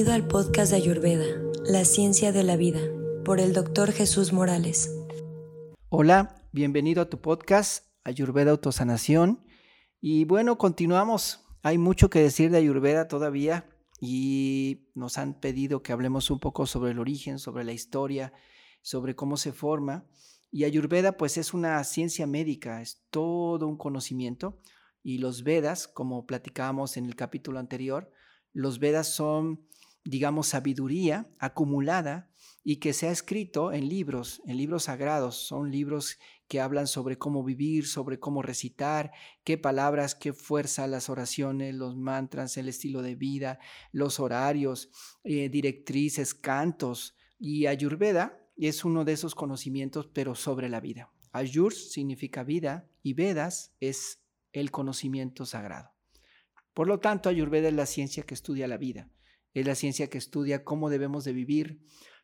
Bienvenido al podcast de Ayurveda, La Ciencia de la Vida, por el doctor Jesús Morales. Hola, bienvenido a tu podcast Ayurveda Autosanación. Y bueno, continuamos. Hay mucho que decir de Ayurveda todavía y nos han pedido que hablemos un poco sobre el origen, sobre la historia, sobre cómo se forma. Y Ayurveda pues es una ciencia médica, es todo un conocimiento. Y los Vedas, como platicábamos en el capítulo anterior, los Vedas son, digamos, sabiduría acumulada y que se ha escrito en libros, en libros sagrados. Son libros que hablan sobre cómo vivir, sobre cómo recitar, qué palabras, qué fuerza, las oraciones, los mantras, el estilo de vida, los horarios, eh, directrices, cantos. Y Ayurveda es uno de esos conocimientos, pero sobre la vida. Ayur significa vida y Vedas es el conocimiento sagrado. Por lo tanto, Ayurveda es la ciencia que estudia la vida, es la ciencia que estudia cómo debemos de vivir,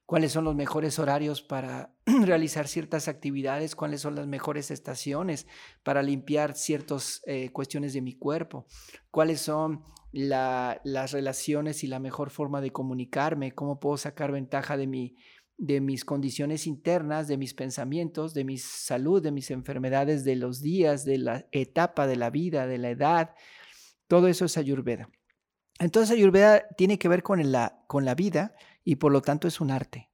cuáles son los mejores horarios para realizar ciertas actividades, cuáles son las mejores estaciones para limpiar ciertas eh, cuestiones de mi cuerpo, cuáles son las relaciones y la mejor forma de comunicarme, cómo puedo sacar ventaja de, mi, de mis condiciones internas, de mis pensamientos, de mi salud, de mis enfermedades, de los días, de la etapa de la vida, de la edad, todo eso es Ayurveda. Entonces Ayurveda tiene que ver con la, con la vida y por lo tanto es un arte.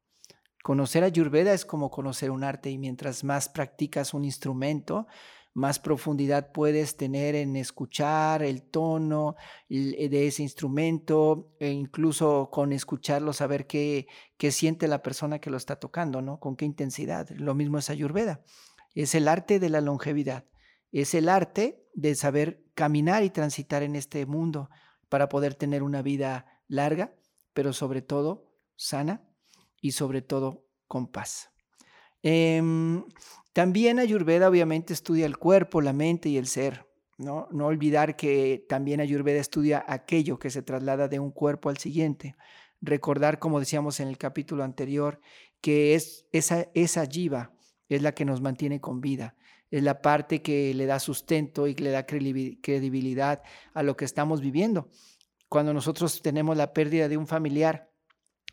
Conocer Ayurveda es como conocer un arte y mientras más practicas un instrumento, más profundidad puedes tener en escuchar el tono eh, de ese instrumento e incluso con escucharlo saber qué, qué siente la persona que lo está tocando, ¿no? Con qué intensidad. Lo mismo es Ayurveda. Es el arte de la longevidad. Es el arte de saber caminar y transitar en este mundo para poder tener una vida larga, pero sobre todo sana y sobre todo con paz. Em, también Ayurveda obviamente estudia el cuerpo, la mente y el ser. ¿no? olvidar que también Ayurveda estudia aquello que se traslada de un cuerpo al siguiente. Recordar, como decíamos en el capítulo anterior, que es esa, esa jiva es la que nos mantiene con vida es la parte que le da sustento y que le da credibilidad a lo que estamos viviendo. Cuando nosotros tenemos la pérdida de un familiar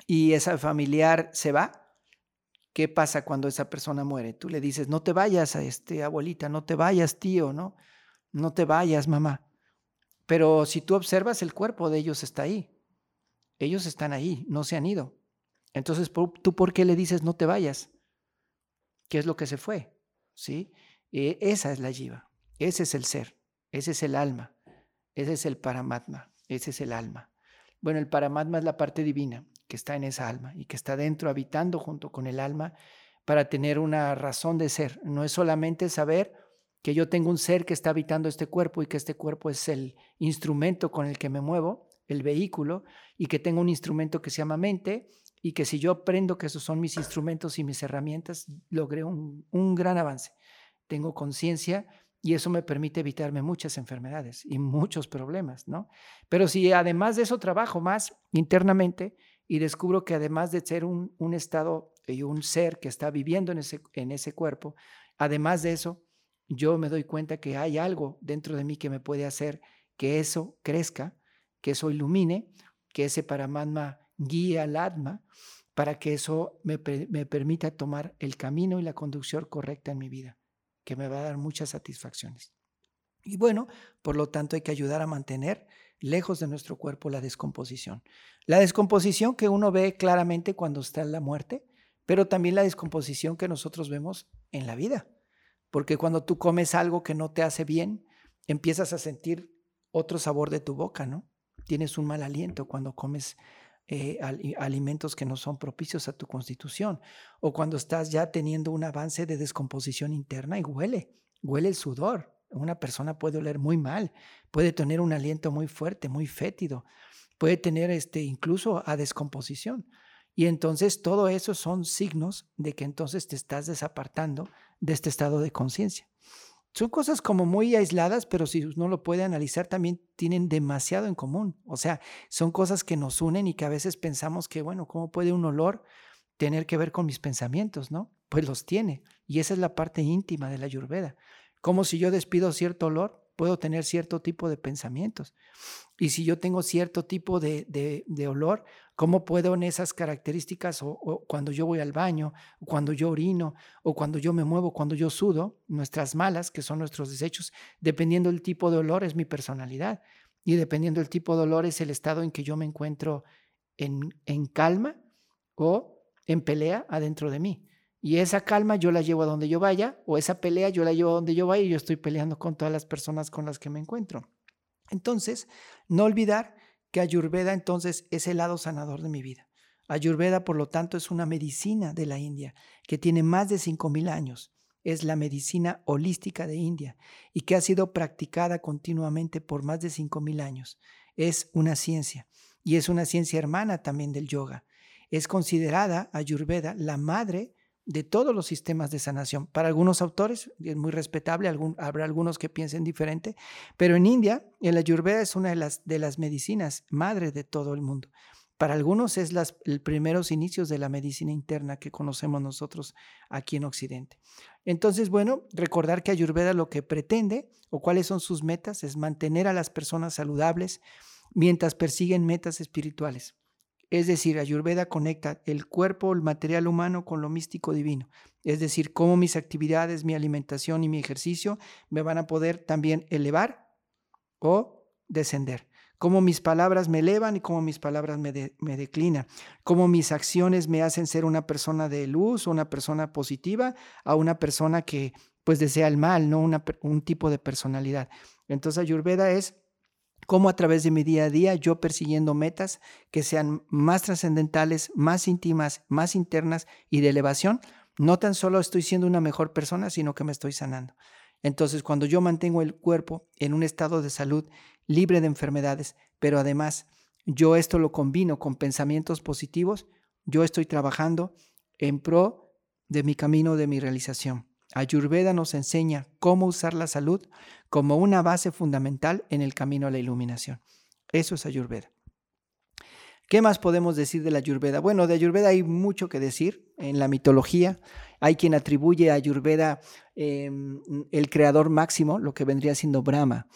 y ese familiar se va, ¿qué pasa cuando esa persona muere? Tú le dices, no te vayas a este abuelita, no te vayas tío, ¿no? No te vayas mamá. Pero si tú observas, el cuerpo de ellos está ahí. Ellos están ahí, no se han ido. Entonces, ¿tú por qué le dices no te vayas? ¿Qué es lo que se fue? ¿Sí? Eh, esa es la jiva, ese es el ser, ese es el alma, ese es el paramatma, ese es el alma. Bueno, el paramatma es la parte divina que está en esa alma y que está dentro habitando junto con el alma para tener una razón de ser. No es solamente saber que yo tengo un ser que está habitando este cuerpo y que este cuerpo es el instrumento con el que me muevo, el vehículo, y que tengo un instrumento que se llama mente y que si yo aprendo que esos son mis instrumentos y mis herramientas, logré un gran avance tengo conciencia y eso me permite evitarme muchas enfermedades y muchos problemas, ¿no? Pero si además de eso trabajo más internamente y descubro que además de ser un, estado y un ser que está viviendo en ese, en ese cuerpo, además de eso, yo me doy cuenta que hay algo dentro de mí que me puede hacer que eso crezca, que eso ilumine, que ese paramatma guíe al alma para que eso me, me permita tomar el camino y la conducción correcta en mi vida que me va a dar muchas satisfacciones. Y bueno, por lo tanto hay que ayudar a mantener lejos de nuestro cuerpo la descomposición. La descomposición que uno ve claramente cuando está en la muerte, pero también la descomposición que nosotros vemos en la vida. Porque cuando tú comes algo que no te hace bien, empiezas a sentir otro sabor de tu boca, ¿no? Tienes un mal aliento cuando comes eh, alimentos que no son propicios a tu constitución, o cuando estás ya teniendo un avance de descomposición interna y huele, huele el sudor. Una persona puede oler muy mal, puede tener un aliento muy fuerte, muy fétido, puede tener este, incluso a descomposición. Y entonces todo eso son signos de que entonces te estás desapartando de este estado de conciencia. Son cosas como muy aisladas, pero si uno lo puede analizar, también tienen demasiado en común. O sea, son cosas que nos unen y que a veces pensamos que, bueno, ¿cómo puede un olor tener que ver con mis pensamientos, no? Pues los tiene. Y esa es la parte íntima de la ayurveda. Como si yo despido cierto olor, puedo tener cierto tipo de pensamientos. Y si yo tengo cierto tipo de, de, olor, ¿Cómo puedo en esas características, o, cuando yo voy al baño, o cuando yo orino, o cuando yo me muevo, cuando yo sudo, nuestras malas, que son nuestros desechos, dependiendo del tipo de olor, es mi personalidad. Y dependiendo del tipo de olor, es el estado en que yo me encuentro en, en calma o en pelea adentro de mí. Y esa calma yo la llevo a donde yo vaya, o esa pelea yo la llevo a donde yo vaya y yo estoy peleando con todas las personas con las que me encuentro. Entonces, no olvidar que Ayurveda entonces es el lado sanador de mi vida. Ayurveda, por lo tanto, es una medicina de la India que tiene más de 5.000 años. Es la medicina holística de India y que ha sido practicada continuamente por más de 5.000 años. Es una ciencia y es una ciencia hermana también del yoga. Es considerada Ayurveda la madre de todos los sistemas de sanación. Para algunos autores es muy respetable, habrá algunos que piensen diferente, pero en India el ayurveda es una de las, de las medicinas madre de todo el mundo. Para algunos es los primeros inicios de la medicina interna que conocemos nosotros aquí en Occidente. Entonces, bueno, recordar que Ayurveda lo que pretende o cuáles son sus metas es mantener a las personas saludables mientras persiguen metas espirituales. Es decir, Ayurveda conecta el cuerpo, el material humano con lo místico divino. Es decir, cómo mis actividades, mi alimentación y mi ejercicio me van a poder también elevar o descender. Cómo mis palabras me elevan y cómo mis palabras me, declinan. Cómo mis acciones me hacen ser una persona de luz una persona positiva a una persona que pues desea el mal, no un tipo de personalidad. Entonces Ayurveda es cómo a través de mi día a día yo persiguiendo metas que sean más trascendentales, más íntimas, más internas y de elevación, no tan solo estoy siendo una mejor persona, sino que me estoy sanando. Entonces, cuando yo mantengo el cuerpo en un estado de salud libre de enfermedades, pero además yo esto lo combino con pensamientos positivos, yo estoy trabajando en pro de mi camino de mi realización. Ayurveda nos enseña cómo usar la salud como una base fundamental en el camino a la iluminación. Eso es Ayurveda. ¿Qué más podemos decir de la Ayurveda? Bueno, de Ayurveda hay mucho que decir en la mitología. Hay quien atribuye a Ayurveda em, el creador máximo, lo que vendría siendo Brahma.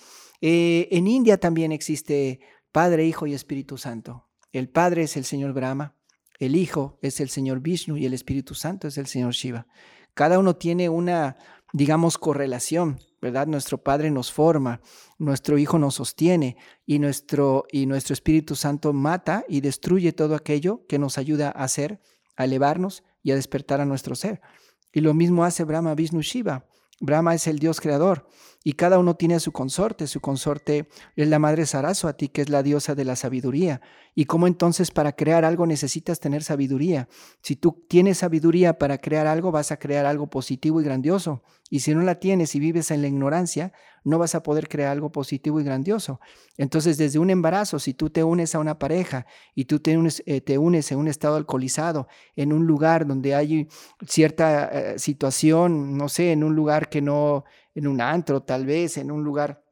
Eh, en India también existe Padre, Hijo y Espíritu Santo. El Padre es el Señor Brahma, el Hijo es el Señor Vishnu y el Espíritu Santo es el Señor Shiva. Cada uno tiene una, digamos, correlación, ¿verdad? Nuestro Padre nos forma, nuestro Hijo nos sostiene y nuestro, y nuestro Espíritu Santo mata y destruye todo aquello que nos ayuda a hacer, a elevarnos y a despertar a nuestro ser. Y lo mismo hace Brahma Vishnu Shiva. Brahma es el dios creador y cada uno tiene a su consorte. Su consorte es la madre Saraswati, que es la diosa de la sabiduría. ¿Y cómo entonces para crear algo necesitas tener sabiduría? Si tú tienes sabiduría para crear algo, vas a crear algo positivo y grandioso. Y si no la tienes y vives en la ignorancia, no vas a poder crear algo positivo y grandioso. Entonces, desde un embarazo, si tú te unes a una pareja y tú te unes, eh, te unes en un estado alcoholizado, en un lugar donde hay cierta eh, situación, no sé, en un lugar que no, en un antro tal vez, en un lugar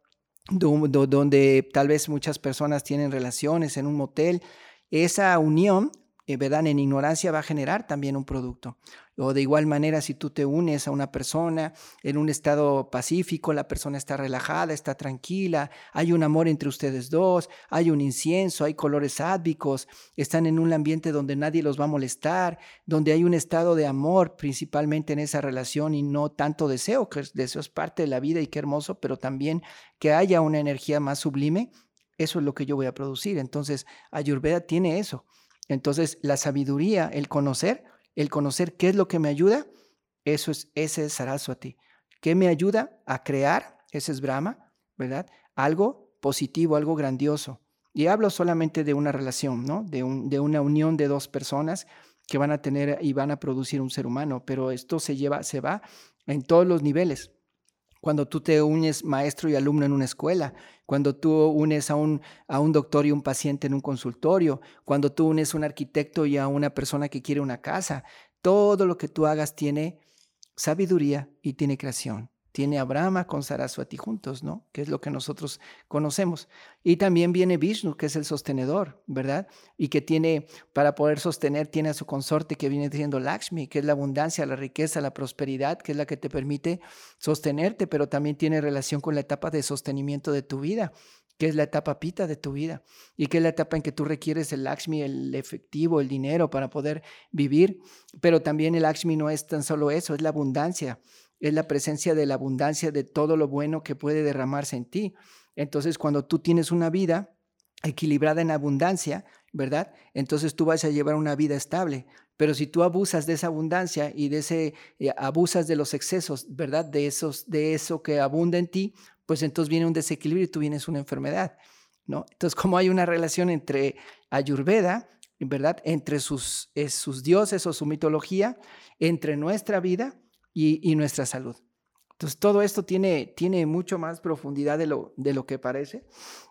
donde tal vez muchas personas tienen relaciones, en un motel, esa unión eh, ¿verdad? En ignorancia va a generar también un producto. O de igual manera, si tú te unes a una persona en un estado pacífico, la persona está relajada, está tranquila, hay un amor entre ustedes dos, hay un incienso, hay colores ádvicos, están en un ambiente donde nadie los va a molestar, donde hay un estado de amor principalmente en esa relación y no tanto deseo, que deseo es parte de la vida y qué hermoso, pero también que haya una energía más sublime, eso es lo que yo voy a producir. Entonces, Ayurveda tiene eso. Entonces, la sabiduría, el conocer, el conocer qué es lo que me ayuda, eso es, ese es Saraswati. ¿Qué me ayuda a crear? Ese es Brahma, ¿verdad? Algo positivo, algo grandioso. Y hablo solamente de una relación, ¿no? De, un, de una unión de dos personas que van a tener y van a producir un ser humano, pero esto se lleva, se va en todos los niveles cuando tú te unes maestro y alumno en una escuela, cuando tú unes a un, a un doctor y un paciente en un consultorio, cuando tú unes a un arquitecto y a una persona que quiere una casa, todo lo que tú hagas tiene sabiduría y tiene creación tiene a Brahma con Saraswati juntos, ¿no? Que es lo que nosotros conocemos. Y también viene Vishnu, que es el sostenedor, ¿verdad? Y que tiene, para poder sostener, tiene a su consorte que viene siendo Lakshmi, que es la abundancia, la riqueza, la prosperidad, que es la que te permite sostenerte, pero también tiene relación con la etapa de sostenimiento de tu vida que es la etapa pita de tu vida y que es la etapa en que tú requieres el Lakshmi, el efectivo, el dinero para poder vivir. Pero también el Lakshmi no es tan solo eso, es la abundancia, es la presencia de la abundancia de todo lo bueno que puede derramarse en ti. Entonces, cuando tú tienes una vida equilibrada en abundancia, ¿verdad? Entonces tú vas a llevar una vida estable. Pero si tú abusas de esa abundancia y de ese eh, abusas de los excesos, ¿verdad? De esos de eso que abunda en ti, pues entonces viene un desequilibrio y tú vienes una enfermedad, ¿no? Entonces, como hay una relación entre Ayurveda, ¿verdad? Entre sus, eh, sus dioses o su mitología, entre nuestra vida y, nuestra salud. Entonces, todo esto tiene, tiene mucho más profundidad de lo, de lo que parece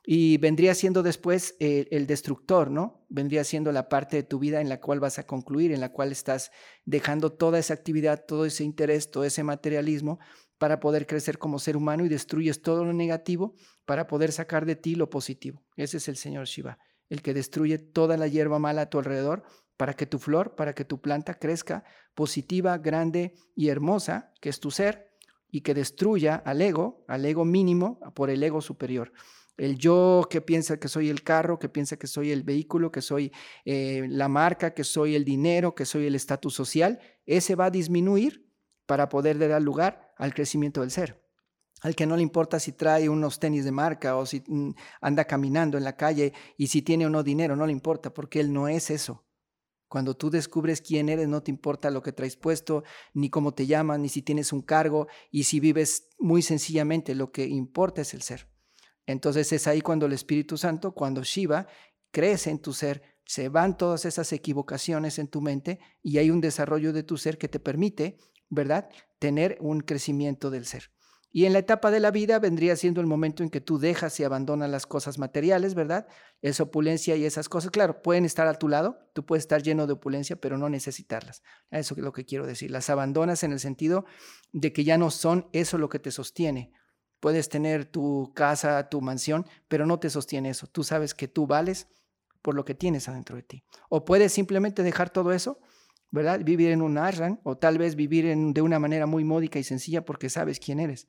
y vendría siendo después el, destructor, ¿no? Vendría siendo la parte de tu vida en la cual vas a concluir, en la cual estás dejando toda esa actividad, todo ese interés, todo ese materialismo para poder crecer como ser humano y destruyes todo lo negativo para poder sacar de ti lo positivo. Ese es el Señor Shiva, el que destruye toda la hierba mala a tu alrededor para que tu flor, para que tu planta crezca positiva, grande y hermosa, que es tu ser, y que destruya al ego, al ego mínimo, por el ego superior. El yo que piensa que soy el carro, que piensa que soy el vehículo, que soy eh, la marca, que soy el dinero, que soy el estatus social, ese va a disminuir para poder dar lugar al crecimiento del ser. Al que no le importa si trae unos tenis de marca o si mm, anda caminando en la calle y si tiene o no dinero, no le importa, porque él no es eso. Cuando tú descubres quién eres, no te importa lo que traes puesto, ni cómo te llaman, ni si tienes un cargo, y si vives muy sencillamente, lo que importa es el ser. Entonces es ahí cuando el Espíritu Santo, cuando Shiva crece en tu ser, se van todas esas equivocaciones en tu mente y hay un desarrollo de tu ser que te permite ¿verdad? Tener un crecimiento del ser. Y en la etapa de la vida vendría siendo el momento en que tú dejas y abandonas las cosas materiales, ¿verdad? Esa opulencia y esas cosas, claro, pueden estar a tu lado, tú puedes estar lleno de opulencia, pero no necesitarlas. Eso es lo que quiero decir. Las abandonas en el sentido de que ya no son eso lo que te sostiene. Puedes tener tu casa, tu mansión, pero no te sostiene eso. Tú sabes que tú vales por lo que tienes adentro de ti. O puedes simplemente dejar todo eso ¿verdad? Vivir en un ashram o tal vez vivir de una manera muy módica y sencilla porque sabes quién eres.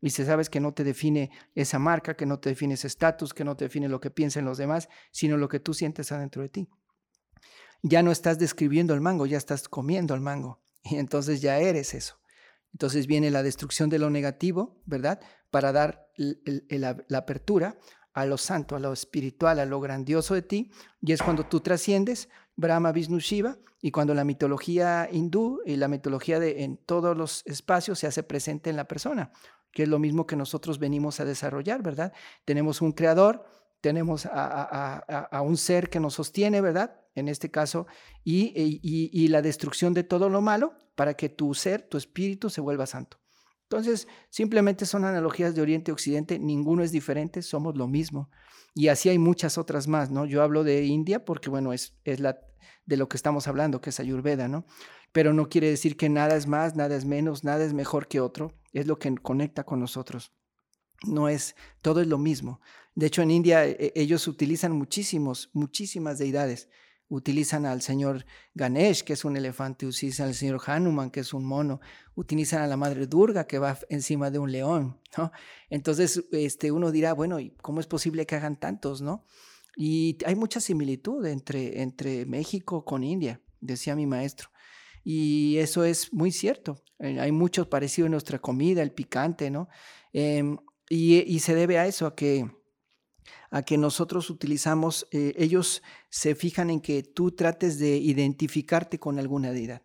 Y se sabes que no te define esa marca, que no te define ese estatus, que no te define lo que piensan los demás, sino lo que tú sientes adentro de ti. Ya no estás describiendo el mango, ya estás comiendo el mango. Y entonces ya eres eso. Entonces viene la destrucción de lo negativo, ¿verdad? Para dar la apertura a lo santo, a lo espiritual, a lo grandioso de ti. Y es cuando tú trasciendes Brahma, Vishnu, Shiva, y cuando la mitología hindú y la mitología de, en todos los espacios se hace presente en la persona, que es lo mismo que nosotros venimos a desarrollar, ¿verdad? Tenemos un creador, tenemos a, un ser que nos sostiene, ¿verdad? En este caso, y, y la destrucción de todo lo malo para que tu ser, tu espíritu se vuelva santo. Entonces, simplemente son analogías de Oriente y Occidente, ninguno es diferente, somos lo mismo. Y así hay muchas otras más, ¿no? Yo hablo de India porque, bueno, es, es la, de lo que estamos hablando, que es Ayurveda, ¿no? Pero no quiere decir que nada es más, nada es menos, nada es mejor que otro, es lo que conecta con nosotros. No es, todo es lo mismo. De hecho, en India e, ellos utilizan muchísimos, muchísimas deidades utilizan al señor Ganesh, que es un elefante, utilizan al señor Hanuman, que es un mono, utilizan a la madre Durga, que va encima de un león, ¿no? Entonces, este, uno dirá, bueno, ¿y cómo es posible que hagan tantos, no? Y hay mucha similitud entre, entre México con India, decía mi maestro. Y eso es muy cierto. Eh, hay mucho parecido en nuestra comida, el picante, ¿no? Em, y, y se debe a eso, a que a que nosotros utilizamos, eh, ellos se fijan en que tú trates de identificarte con alguna deidad.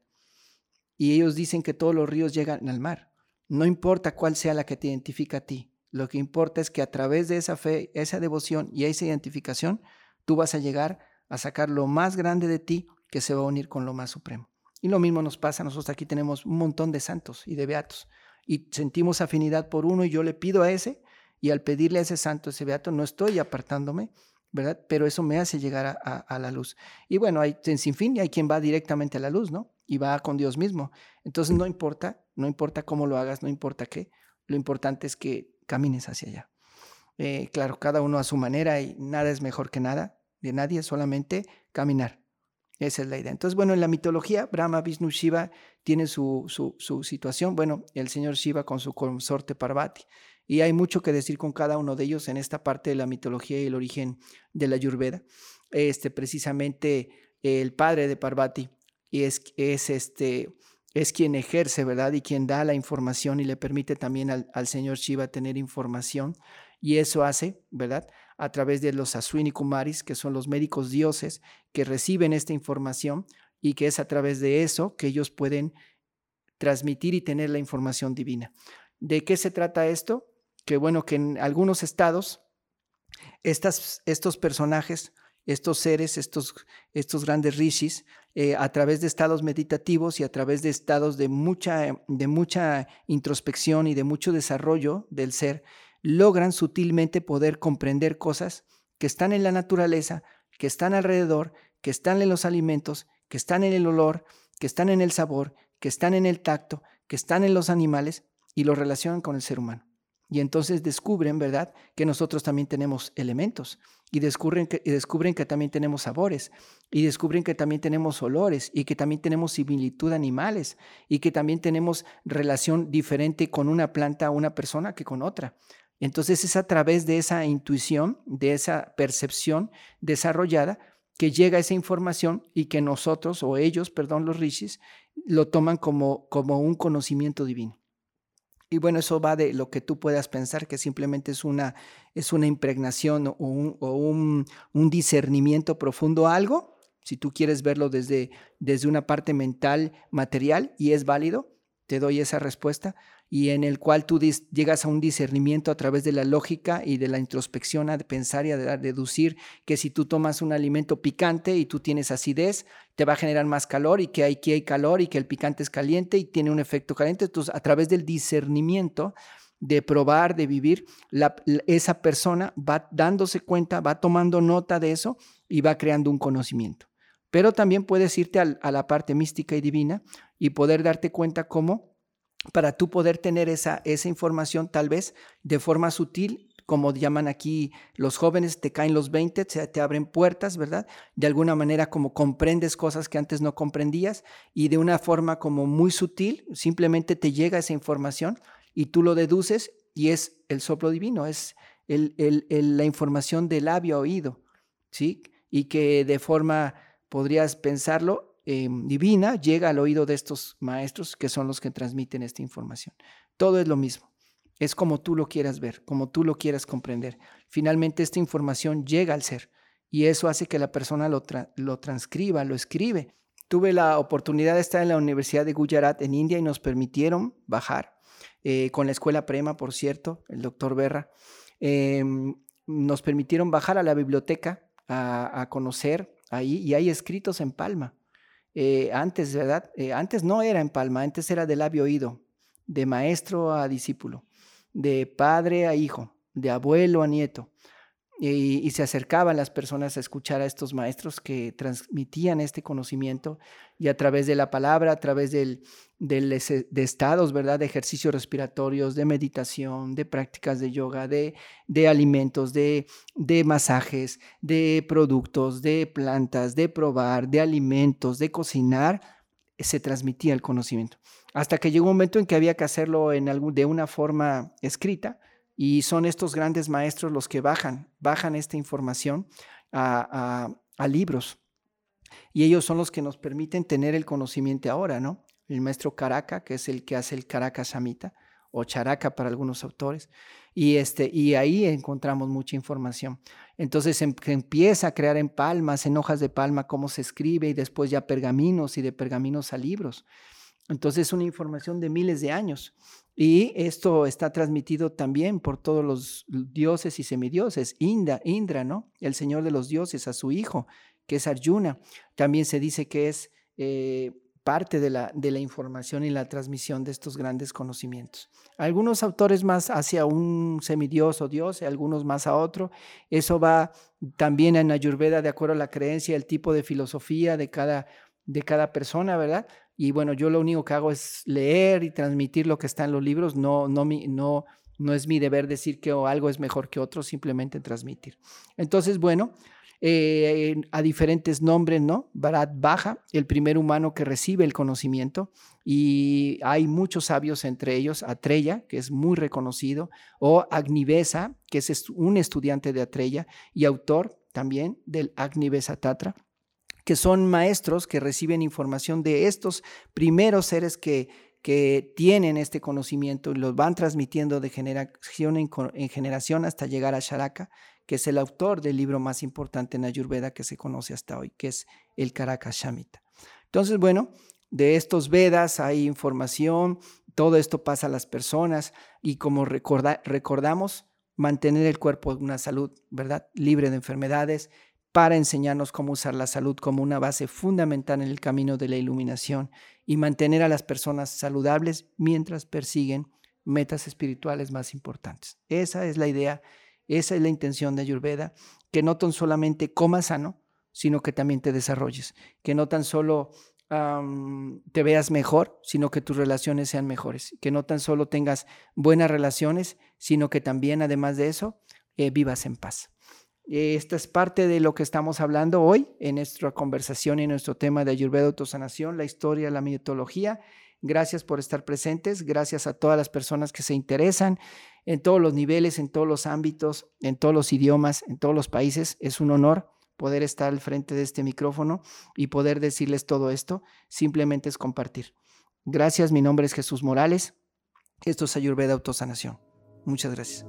Y ellos dicen que todos los ríos llegan al mar. No importa cuál sea la que te identifica a ti. Lo que importa es que a través de esa fe, esa devoción y esa identificación, tú vas a llegar a sacar lo más grande de ti que se va a unir con lo más supremo. Y lo mismo nos pasa, nosotros aquí tenemos un montón de santos y de beatos y sentimos afinidad por uno y yo le pido a ese y al pedirle a ese santo, ese beato, no estoy apartándome, ¿verdad? Pero eso me hace llegar a, la luz. Y bueno, hay en sin fin, hay quien va directamente a la luz, ¿no? Y va con Dios mismo. Entonces no importa, no importa cómo lo hagas, no importa qué, lo importante es que camines hacia allá. Eh, claro, cada uno a su manera y nada es mejor que nada de nadie, solamente caminar. Esa es la idea. Entonces, bueno, en la mitología, Brahma, Vishnu, Shiva tiene su, su, situación. Bueno, el señor Shiva con su consorte Parvati. Y hay mucho que decir con cada uno de ellos en esta parte de la mitología y el origen de la Ayurveda. Este, precisamente el padre de Parvati es, es, este, es quien ejerce, ¿verdad? Y quien da la información y le permite también al, al señor Shiva tener información. Y eso hace, ¿verdad? a través de los Aswini Kumaris, que son los médicos dioses que reciben esta información y que es a través de eso que ellos pueden transmitir y tener la información divina. ¿De qué se trata esto? Que bueno, que en algunos estados estos personajes, estos seres, estos, estos grandes rishis, eh, a través de estados meditativos y a través de estados de mucha, de mucha introspección y de mucho desarrollo del ser, logran sutilmente poder comprender cosas que están en la naturaleza, que están alrededor, que están en los alimentos, que están en el olor, que están en el sabor, que están en el tacto, que están en los animales y lo relacionan con el ser humano. Y entonces descubren, ¿verdad?, que nosotros también tenemos elementos y descubren que, descubren que también tenemos sabores y descubren que también tenemos olores y que también tenemos similitud animales y que también tenemos relación diferente con una planta una persona que con otra. Entonces es a través de esa intuición, de esa percepción desarrollada, que llega esa información y que nosotros, o ellos, perdón, los rishis, lo toman como, como un conocimiento divino. Y bueno, eso va de lo que tú puedas pensar, que simplemente es una, es una impregnación o, un, o un, discernimiento profundo a algo, si tú quieres verlo desde, desde una parte mental, material, y es válido, te doy esa respuesta, y en el cual tú llegas a un discernimiento a través de la lógica y de la introspección a pensar y a deducir que si tú tomas un alimento picante y tú tienes acidez, te va a generar más calor y que aquí hay calor y que el picante es caliente y tiene un efecto caliente. Entonces, a través del discernimiento, de probar, de vivir, esa persona va dándose cuenta, va tomando nota de eso y va creando un conocimiento. Pero también puedes irte a la parte mística y divina y poder darte cuenta cómo para tú poder tener esa, esa información tal vez de forma sutil, como llaman aquí los jóvenes, te caen los 20, te, abren puertas, ¿verdad? De alguna manera como comprendes cosas que antes no comprendías y de una forma como muy sutil, simplemente te llega esa información y tú lo deduces y es el soplo divino, es el, la información de labio oído, ¿sí? Y que de forma, podrías pensarlo, Em, divina llega al oído de estos maestros que son los que transmiten esta información. Todo es lo mismo. Es como tú lo quieras ver, como tú lo quieras comprender. Finalmente esta información llega al ser y eso hace que la persona lo, transcriba, lo escribe. Tuve la oportunidad de estar en la Universidad de Gujarat en India y nos permitieron bajar eh, con la escuela Prema, por cierto, el doctor Berra. Em, nos permitieron bajar a la biblioteca a, a conocer ahí y hay escritos en palma eh, antes, ¿verdad? Eh, antes no era en palma, antes era de labio oído, de maestro a discípulo, de padre a hijo, de abuelo a nieto. Y, se acercaban las personas a escuchar a estos maestros que transmitían este conocimiento y a través de la palabra, a través del, de estados, ¿verdad? De ejercicios respiratorios, de meditación, de prácticas de yoga, de, de alimentos, de, de masajes, de productos, de plantas, de probar, de alimentos, de cocinar, se transmitía el conocimiento. Hasta que llegó un momento en que había que hacerlo en algún, de una forma escrita y son estos grandes maestros los que bajan, bajan esta información a, libros. Y ellos son los que nos permiten tener el conocimiento ahora, ¿no? El maestro Caraca, que es el que hace el Caraca Samita, o Characa para algunos autores. Y, este, y ahí encontramos mucha información. Entonces em, empieza a crear en palmas, en hojas de palma, cómo se escribe, y después ya pergaminos y de pergaminos a libros. Entonces es una información de miles de años. Y esto está transmitido también por todos los dioses y semidioses. Indra, Indra, ¿no? El señor de los dioses, a su hijo, que es Arjuna. También se dice que es eh, parte de la, de la información y la transmisión de estos grandes conocimientos. Algunos autores más hacia un semidios o dios, algunos más a otro. Eso va también en Ayurveda de acuerdo a la creencia, el tipo de filosofía de cada, de cada persona, ¿verdad? Y bueno, yo lo único que hago es leer y transmitir lo que está en los libros. No, no, no, no es mi deber decir que algo es mejor que otro, simplemente transmitir. Entonces, bueno, eh, a diferentes nombres, ¿no? Bharat Baja, el primer humano que recibe el conocimiento, y hay muchos sabios entre ellos, Atreya, que es muy reconocido, o Agnivesa, que es un estudiante de Atreya y autor también del Agnivesa Tatra que son maestros que reciben información de estos primeros seres que, que tienen este conocimiento y los van transmitiendo de generación en, generación hasta llegar a Sharaka, que es el autor del libro más importante en Ayurveda que se conoce hasta hoy, que es el Karaka Shamita. Entonces, bueno, de estos Vedas hay información, todo esto pasa a las personas y como recordamos, mantener el cuerpo en una salud, ¿verdad? Libre de enfermedades, para enseñarnos cómo usar la salud como una base fundamental en el camino de la iluminación y mantener a las personas saludables mientras persiguen metas espirituales más importantes. Esa es la idea, esa es la intención de Ayurveda, que no tan solamente comas sano, sino que también te desarrolles, que no tan solo te veas mejor, sino que tus relaciones sean mejores, que no tan solo tengas buenas relaciones, sino que también, además de eso, eh, vivas en paz. Esta es parte de lo que estamos hablando hoy en nuestra conversación y nuestro tema de Ayurveda Autosanación, la historia, la mitología. Gracias por estar presentes, gracias a todas las personas que se interesan en todos los niveles, en todos los ámbitos, en todos los idiomas, en todos los países. Es un honor poder estar al frente de este micrófono y poder decirles todo esto. Simplemente es compartir. Gracias, mi nombre es Jesús Morales. Esto es Ayurveda Autosanación. Muchas gracias.